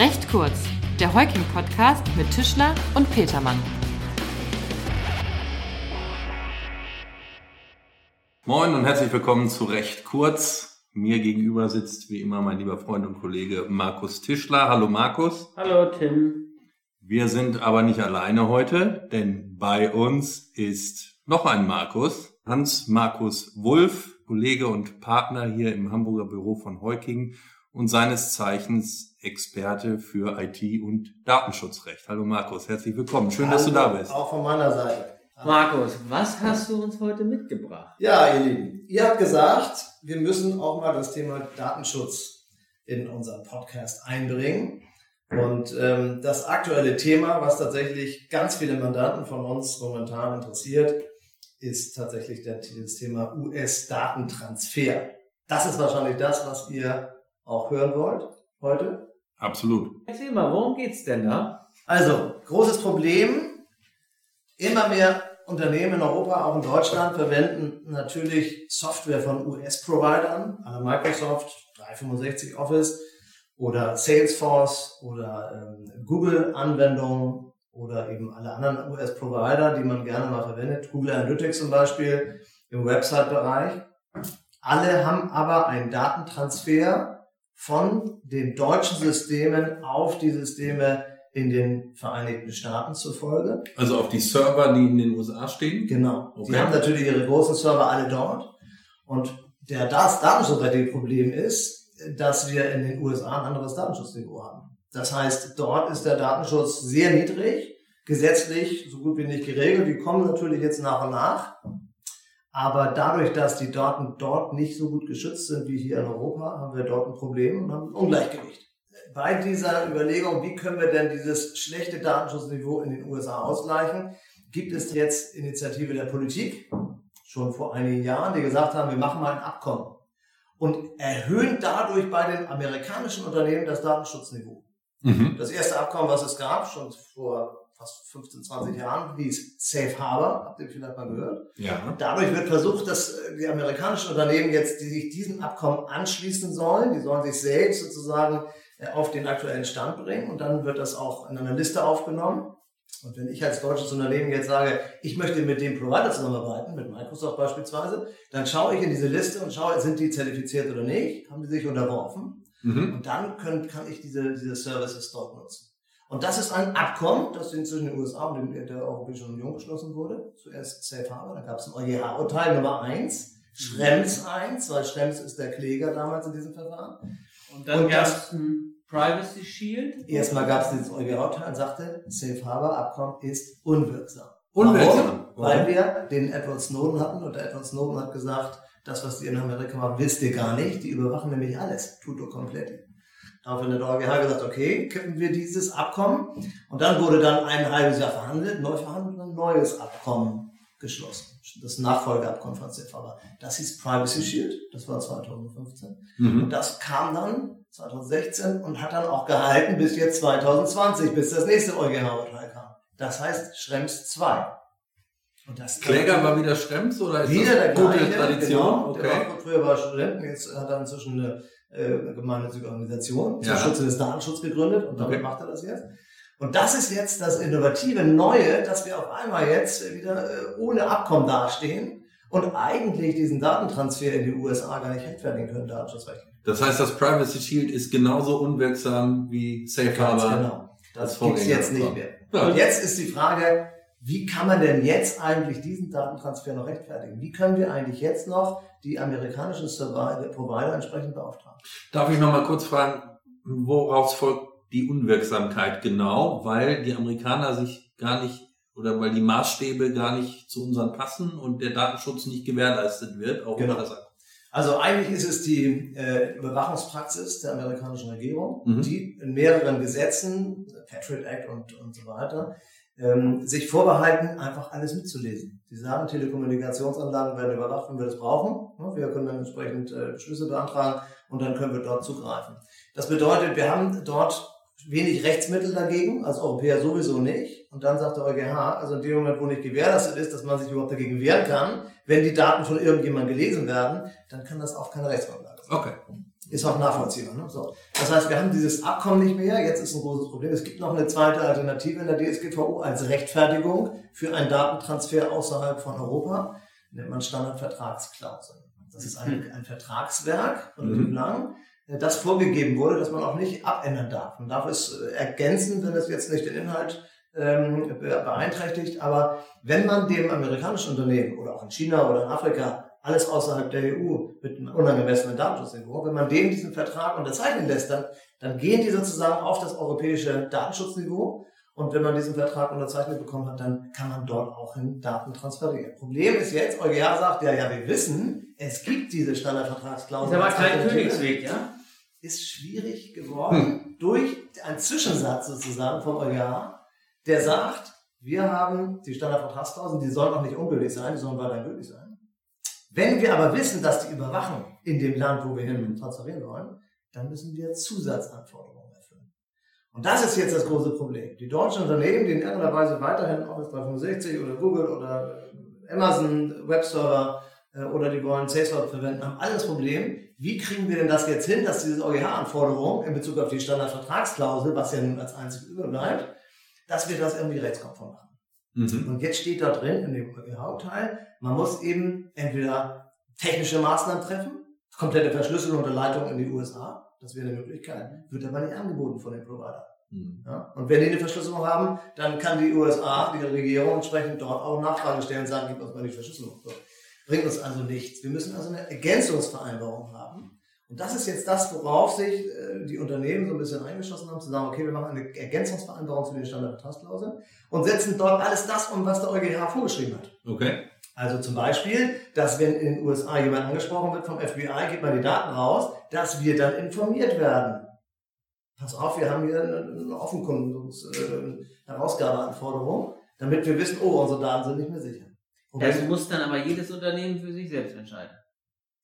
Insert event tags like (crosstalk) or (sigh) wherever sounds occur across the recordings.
Recht kurz, der Heuking-Podcast mit Tischler und Petermann. Moin und herzlich willkommen zu Recht kurz. Mir gegenüber sitzt wie immer mein lieber Freund und Kollege Markus Tischler. Hallo Markus. Hallo Tim. Wir sind aber nicht alleine heute, denn bei uns ist noch ein Markus, Hans Markus Wulff, Kollege und Partner hier im Hamburger Büro von Heuking und seines Zeichens Experte für IT und Datenschutzrecht. Hallo Markus, herzlich willkommen. Schön, Hallo, dass du da bist. Auch von meiner Seite. Markus, was hast du uns heute mitgebracht? Ja, ihr Lieben, ihr habt gesagt, wir müssen auch mal das Thema Datenschutz in unseren Podcast einbringen. Und ähm, das aktuelle Thema, was tatsächlich ganz viele Mandanten von uns momentan interessiert, ist tatsächlich das Thema US-Datentransfer. Das ist wahrscheinlich das, was ihr auch hören wollt heute. Absolut. Erzähl mal, worum geht's denn da? Also, großes Problem. Immer mehr Unternehmen in Europa, auch in Deutschland, verwenden natürlich Software von US-Providern, aller Microsoft, 365 Office oder Salesforce oder ähm, Google-Anwendungen oder eben alle anderen US-Provider, die man gerne mal verwendet, Google Analytics zum Beispiel im Website-Bereich. Alle haben aber einen Datentransfer von den deutschen Systemen auf die Systeme in den Vereinigten Staaten zur Folge. Also auf die Server, die in den USA stehen? Genau. Okay. Sie haben natürlich ihre großen Server alle dort. Und der das datenschutzrechtliche Problem ist, dass wir in den USA ein anderes Datenschutzniveau haben. Das heißt, dort ist der Datenschutz sehr niedrig, gesetzlich so gut wie nicht geregelt. Die kommen natürlich jetzt nach und nach. Aber dadurch, dass die Daten dort nicht so gut geschützt sind wie hier in Europa, haben wir dort ein Problem und haben ein Ungleichgewicht. Bei dieser Überlegung, wie können wir denn dieses schlechte Datenschutzniveau in den USA ausgleichen, gibt es jetzt Initiative der Politik, schon vor einigen Jahren, die gesagt haben, wir machen mal ein Abkommen und erhöhen dadurch bei den amerikanischen Unternehmen das Datenschutzniveau. Mhm. Das erste Abkommen, was es gab, schon vor fast 15, 20 Jahren, hieß Safe Harbor, habt ihr vielleicht mal gehört. Ja. Dadurch wird versucht, dass äh, die amerikanischen Unternehmen jetzt, die sich diesem Abkommen anschließen sollen, die sollen sich selbst sozusagen äh, auf den aktuellen Stand bringen und dann wird das auch in einer Liste aufgenommen. Und wenn ich als deutsches Unternehmen jetzt sage, ich möchte mit dem Provider zusammenarbeiten, mit Microsoft beispielsweise, dann schaue ich in diese Liste und schaue, sind die zertifiziert oder nicht, haben die sich unterworfen. Mhm. Und dann können, kann ich diese, diese Services dort nutzen. Und das ist ein Abkommen, das zwischen den USA und der Europäischen Union geschlossen wurde. Zuerst Safe Harbor, dann gab es ein EuGH-Urteil Nummer eins, Schrems 1, weil Schrems ist der Kläger damals in diesem Verfahren. Und dann gab es ein Privacy Shield. Erstmal gab es dieses EuGH-Urteil und sagte, Safe Harbor Abkommen ist unwirksam. Unwirksam. Warum? Weil wir den Edward Snowden hatten und der Edward Snowden hat gesagt, das, was die in Amerika machen, wisst ihr gar nicht. Die überwachen nämlich alles. Tutto komplett. Daraufhin hat der EuGH gesagt, okay, kippen wir dieses Abkommen. Und dann wurde dann ein halbes Jahr verhandelt, neu verhandelt und ein neues Abkommen geschlossen. Das Nachfolgeabkommen von Harbor. Das hieß Privacy Shield. Das war 2015. Und Mhm. das kam dann 2016 und hat dann auch gehalten bis jetzt 2020, bis das nächste EuGH-Urteil kam. Das heißt Schrems 2. Und das Kläger war wieder Schrems oder ist wieder der das gute gleiche, Tradition? Genau, der okay. war, früher war Studenten, jetzt hat er inzwischen eine äh, gemeinnützige Organisation zum Ja. Schutze des Datenschutzes gegründet und damit Okay. macht er das jetzt. Und das ist jetzt das innovative Neue, dass wir auf einmal jetzt wieder äh, ohne Abkommen dastehen und eigentlich diesen Datentransfer in die USA gar nicht rechtfertigen können, datenschutzrechtlich. Das heißt, das Privacy Shield ist genauso unwirksam wie Safe Harbor. genau. das Das gibt's jetzt nicht mehr. Ja. Und jetzt ist die Frage, wie kann man denn jetzt eigentlich diesen Datentransfer noch rechtfertigen? Wie können wir eigentlich jetzt noch die amerikanischen Provider entsprechend beauftragen? Darf ich noch mal kurz fragen, woraus folgt die Unwirksamkeit genau? Weil die Amerikaner sich gar nicht oder weil die Maßstäbe gar nicht zu unseren passen und der Datenschutz nicht gewährleistet wird, auch Genau. das Also eigentlich ist es die äh, Überwachungspraxis der amerikanischen Regierung, Mhm. die in mehreren Gesetzen, Patriot Act und, und so weiter, ähm, sich vorbehalten, einfach alles mitzulesen. Die sagen, Telekommunikationsanlagen werden überwacht, wenn wir das brauchen. Wir können dann entsprechend äh, Beschlüsse beantragen und dann können wir dort zugreifen. Das bedeutet, wir haben dort wenig Rechtsmittel dagegen, als Europäer sowieso nicht. Und dann sagt der EuGH, also in dem Moment, wo nicht gewährleistet ist, dass man sich überhaupt dagegen wehren kann, wenn die Daten von irgendjemandem gelesen werden, dann kann das auch keine Rechtsgrundlage sein. Okay. Ist auch nachvollziehbar. Ne? So. Das heißt, wir haben dieses Abkommen nicht mehr. Jetzt ist ein großes Problem. Es gibt noch eine zweite Alternative in der DSGVO als Rechtfertigung für einen Datentransfer außerhalb von Europa. Nennt man Standardvertragsklauseln. Das ist ein, ein Vertragswerk, relativ Mhm. lang, äh, das vorgegeben wurde, dass man auch nicht abändern darf. Man darf es äh, ergänzen, wenn es jetzt nicht den Inhalt ähm, be- beeinträchtigt. Aber wenn man dem amerikanischen Unternehmen oder auch in China oder in Afrika alles außerhalb der EU mit einem unangemessenen Datenschutzniveau, wenn man dem diesen Vertrag unterzeichnen lässt, dann, dann gehen die sozusagen auf das europäische Datenschutzniveau. Und wenn man diesen Vertrag unterzeichnet bekommen hat, dann kann man dort auch hin Daten transferieren. Problem ist jetzt, EuGH sagt, ja, ja, wir wissen, es gibt diese Standardvertragsklausel. Ist aber kein Königsweg, ja? ist schwierig geworden durch einen Zwischensatz sozusagen vom EuGH, der sagt, wir haben die Standardvertragsklauseln, die sollen auch nicht ungültig sein, die sollen weiterhin gültig sein. Wenn wir aber wissen, dass die Überwachung in dem Land, wo wir hin transferieren wollen, dann müssen wir Zusatzanforderungen erfüllen. Und das ist jetzt das große Problem. Die deutschen Unternehmen, die in irgendeiner Weise weiterhin Office 365 oder Google oder äh, Amazon Webserver äh, oder die wollen Salesforce verwenden, haben alle das Problem, wie kriegen wir denn das jetzt hin, dass diese EuGH-Anforderung in Bezug auf die Standardvertragsklausel, was ja nun als einzig überbleibt, dass wir das irgendwie rechtskonform machen. Mhm. Und jetzt steht da drin in dem EuGH-Teil, man muss eben entweder technische Maßnahmen treffen, komplette Verschlüsselung der Leitung in die USA, das wäre eine Möglichkeit, wird aber nicht angeboten von den Provider. Mhm. Ja? Und wenn die eine Verschlüsselung haben, dann kann die USA, die Regierung entsprechend dort auch Nachfrage stellen und sagen, gib uns mal die Verschlüsselung. So. Bringt uns also nichts. Wir müssen also eine Ergänzungsvereinbarung haben. Und das ist jetzt das, worauf sich äh, die Unternehmen so ein bisschen eingeschossen haben, zu sagen, okay, wir machen eine Ergänzungsvereinbarung zu den Standardvertragsklauseln und setzen dort alles das um, was der EuGH vorgeschrieben hat. Okay. Also zum Beispiel, dass wenn in den USA jemand angesprochen wird vom FBI, gibt man die Daten raus, dass wir dann informiert werden. Pass auf, wir haben hier eine, Offenkundungs-Herausgabeanforderung, damit wir wissen, oh, unsere Daten sind nicht mehr sicher. Und Das muss dann aber jedes Unternehmen für sich selbst entscheiden.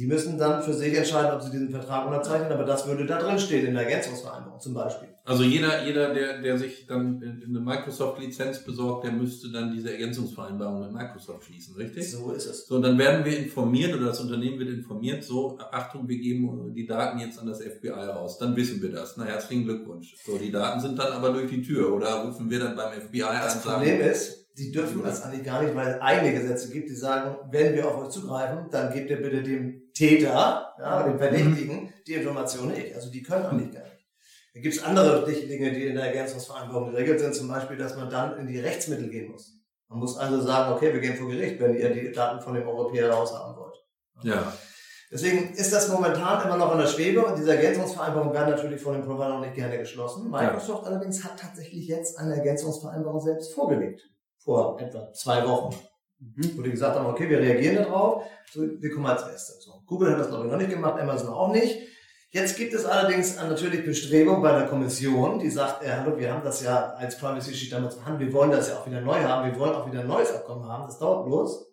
Die müssen dann für sich entscheiden, ob sie diesen Vertrag unterzeichnen, aber das würde da drin stehen, in der Ergänzungsvereinbarung zum Beispiel. Also jeder, jeder, der, der sich dann eine Microsoft-Lizenz besorgt, der müsste dann diese Ergänzungsvereinbarung mit Microsoft schließen, richtig? So ist es. So, und dann werden wir informiert oder das Unternehmen wird informiert, so, Achtung, wir geben die Daten jetzt an das FBI raus. Dann wissen wir das. Na, herzlichen Glückwunsch. So, die Daten sind dann aber durch die Tür oder rufen wir dann beim FBI an Das Problem ist, die dürfen das eigentlich gar nicht, weil es eigene Gesetze gibt, die sagen, wenn wir auf euch zugreifen, dann gebt ihr bitte dem Täter, ja, dem Verdächtigen, die Information nicht. Also die können eigentlich gar nicht. Da gibt es andere Dinge, die in der Ergänzungsvereinbarung geregelt sind, zum Beispiel, dass man dann in die Rechtsmittel gehen muss. Man muss also sagen, okay, wir gehen vor Gericht, wenn ihr die Daten von dem Europäer raushaben wollt. ja, Deswegen ist das momentan immer noch in der Schwebe und diese Ergänzungsvereinbarungen werden natürlich von den Providern nicht gerne geschlossen. Microsoft allerdings hat tatsächlich jetzt eine Ergänzungsvereinbarung selbst vorgelegt. Vor etwa zwei Wochen. Mhm. Wo die gesagt haben, okay, wir reagieren darauf, so, wir kommen als Erste. So, Google hat das glaube ich noch nicht gemacht, Amazon auch nicht. Jetzt gibt es allerdings natürlich Bestrebungen bei der Kommission, die sagt, äh, hallo, wir haben das ja als Privacy Sheet damals verhandelt, wir wollen das ja auch wieder neu haben, wir wollen auch wieder ein neues Abkommen haben, das dauert bloß.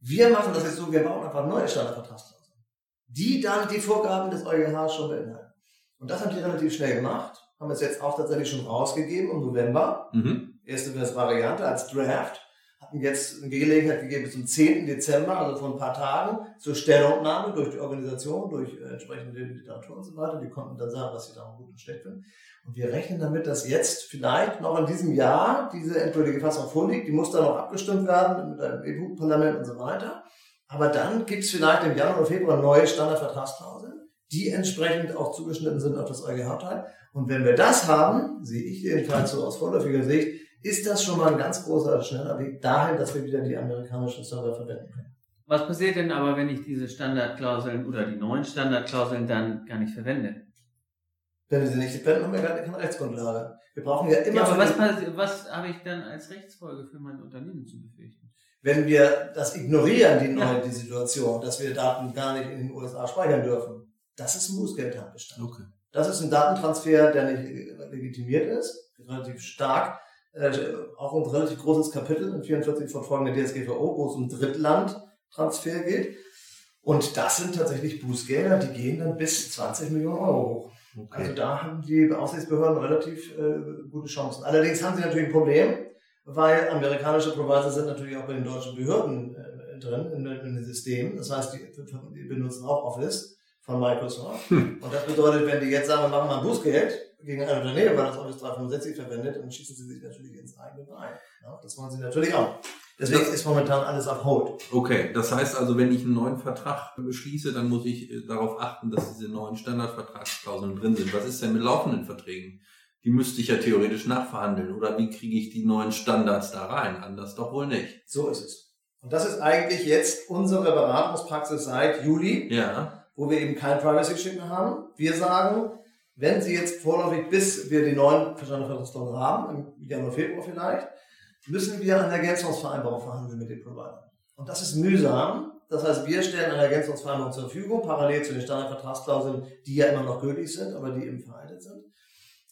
Wir machen das jetzt so, wir bauen einfach neue Standardvertragsklauseln, die dann die Vorgaben des EuGH schon beinhalten. Und das haben die relativ schnell gemacht, haben es jetzt auch tatsächlich schon rausgegeben im November mhm. erste Variante als Draft, hatten jetzt eine Gelegenheit gegeben zum 10. Dezember, also vor ein paar Tagen, zur Stellungnahme durch die Organisation, durch äh, entsprechende Literatur und so weiter. Die konnten dann sagen, was sie da gut und schlecht finden. Und wir rechnen damit, dass jetzt vielleicht noch in diesem Jahr diese endgültige Fassung vorliegt. Die muss dann noch abgestimmt werden mit dem EU-Parlament und so weiter. Aber dann gibt es vielleicht im Januar oder Februar neue Standardvertragsklauseln, die entsprechend auch zugeschnitten sind auf das EuGH-Teil. Und wenn wir das haben, sehe ich jedenfalls so aus vorläufiger Sicht, ist das schon mal ein ganz großer, schneller Weg dahin, dass wir wieder die amerikanischen Server verwenden können. Was passiert denn aber, wenn ich diese Standardklauseln oder die neuen Standardklauseln dann gar nicht verwende? Wenn wir sie nicht verwenden, haben wir gar keine Rechtsgrundlage. Wir brauchen ja immer, Ja, aber was, was habe ich dann als Rechtsfolge für mein Unternehmen zu befürchten? wenn wir das ignorieren, die neue Ja. die Situation, dass wir Daten gar nicht in den USA speichern dürfen, das ist ein Bußgeldtatbestand. Okay. Das ist ein Datentransfer, der nicht äh, legitimiert ist, relativ stark. Äh, auch ein relativ großes Kapitel in 44 fortfolgende DSGVO, wo es um Drittlandtransfer geht. Und das sind tatsächlich Bußgelder, die gehen dann bis 20 Millionen Euro hoch. Also da haben die Aufsichtsbehörden relativ äh, gute Chancen. Allerdings haben sie natürlich ein Problem, weil amerikanische Provider sind natürlich auch bei den deutschen Behörden äh, drin in, in den Systemen. Das heißt, die, die benutzen auch Office von Microsoft. Hm. Und das bedeutet, wenn die jetzt sagen, wir machen mal ein Bußgeld gegen ein Unternehmen, weil das Office 365 verwendet, dann schießen sie sich natürlich ins eigene Bein. Ja, das wollen sie natürlich auch. Deswegen das, ist momentan alles auf Hold. Okay, das heißt also, wenn ich einen neuen Vertrag beschließe, dann muss ich äh, darauf achten, dass diese neuen Standardvertragsklauseln drin sind. Was ist denn mit laufenden Verträgen? Die müsste ich ja theoretisch nachverhandeln. Oder wie kriege ich die neuen Standards da rein? Anders doch wohl nicht. So ist es. Und das ist eigentlich jetzt unsere Beratungspraxis seit Juli, ja. wo wir eben kein Privacy-Check mehr haben. Wir sagen, wenn Sie jetzt vorläufig, bis wir die neuen Standardvertragsklauseln haben, im Januar, Februar vielleicht, müssen wir eine Ergänzungsvereinbarung verhandeln mit dem Provider. Und das ist mühsam. Das heißt, wir stellen eine Ergänzungsvereinbarung zur Verfügung, parallel zu den Standardvertragsklauseln, die ja immer noch gültig sind, aber die eben veraltet sind.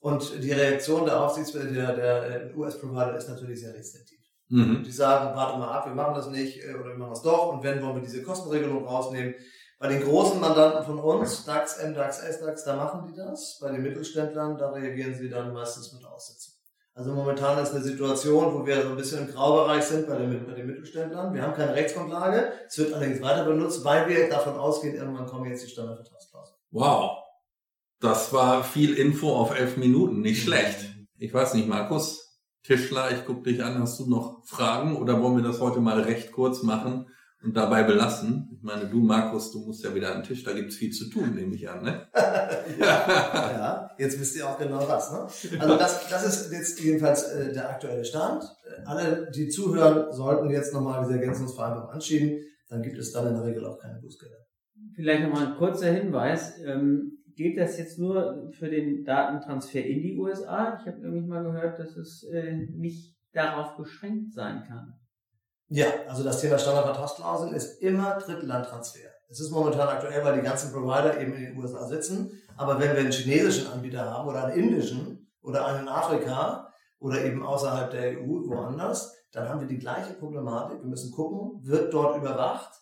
Und die Reaktion der Aufsichts der, der US-Provider ist natürlich sehr restriktiv. Mhm. Die sagen, warte mal ab, wir machen das nicht äh, oder wir machen das doch und wenn wollen wir diese Kostenregelung rausnehmen. Bei den großen Mandanten von uns, DAX, MDAX, SDAX, da machen die das. Bei den Mittelständlern, da reagieren sie dann meistens mit Aussitzen. Also momentan ist eine Situation, wo wir so ein bisschen im Graubereich sind bei den, bei den Mittelständlern. Wir haben keine Rechtsgrundlage. Es wird allerdings weiter benutzt, weil wir davon ausgehen, irgendwann kommen jetzt die Standardvertragsklauseln. Wow. Das war viel Info auf elf Minuten. Nicht schlecht. Ich weiß nicht, Markus, Tischler, ich gucke dich an. Hast du noch Fragen oder wollen wir das heute mal recht kurz machen? Und dabei belassen. Ich meine, du, Markus, du musst ja wieder an den Tisch, da gibt's viel zu tun, nehme ich an, ne? ja, (laughs) ja, jetzt wisst ihr auch genau was, ne? Also das, das ist jetzt jedenfalls äh, der aktuelle Stand. Äh, alle, die zuhören, sollten jetzt nochmal diese Ergänzungsvereinbarung anschieben, dann gibt es dann in der Regel auch keine Bußgelder. Vielleicht nochmal ein kurzer Hinweis. Ähm, gilt das jetzt nur für den Datentransfer in die USA? Ich habe nämlich mal gehört, dass es äh, nicht darauf beschränkt sein kann. Ja, also das Thema Standardvertragsklauseln ist immer Drittlandtransfer. Es ist momentan aktuell, weil die ganzen Provider eben in den USA sitzen. Aber wenn wir einen chinesischen Anbieter haben oder einen indischen oder einen in Afrika oder eben außerhalb der EU woanders, dann haben wir die gleiche Problematik. Wir müssen gucken, wird dort überwacht?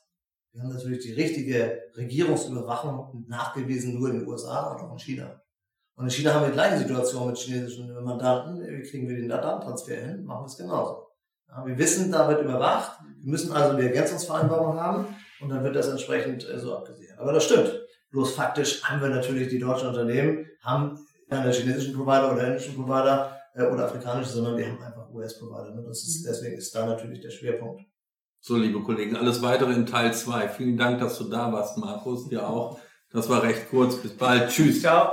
Wir haben natürlich die richtige Regierungsüberwachung nachgewiesen nur in den USA und auch in China. Und in China haben wir die gleiche Situation mit chinesischen Mandanten. Wie kriegen wir den Datentransfer hin? Machen wir es genauso. Wir wissen, da wird überwacht. Wir müssen also eine Ergänzungsvereinbarung haben und dann wird das entsprechend äh, so abgesehen. Aber das stimmt. Bloß faktisch haben wir natürlich die deutschen Unternehmen, haben keine chinesischen Provider oder indischen Provider äh, oder afrikanische, sondern wir haben einfach US-Provider. Ne? Deswegen ist da natürlich der Schwerpunkt. So, liebe Kollegen, alles weitere in Teil 2. Vielen Dank, dass du da warst, Markus. Dir auch. Das war recht kurz. Bis bald. Tschüss. Ciao.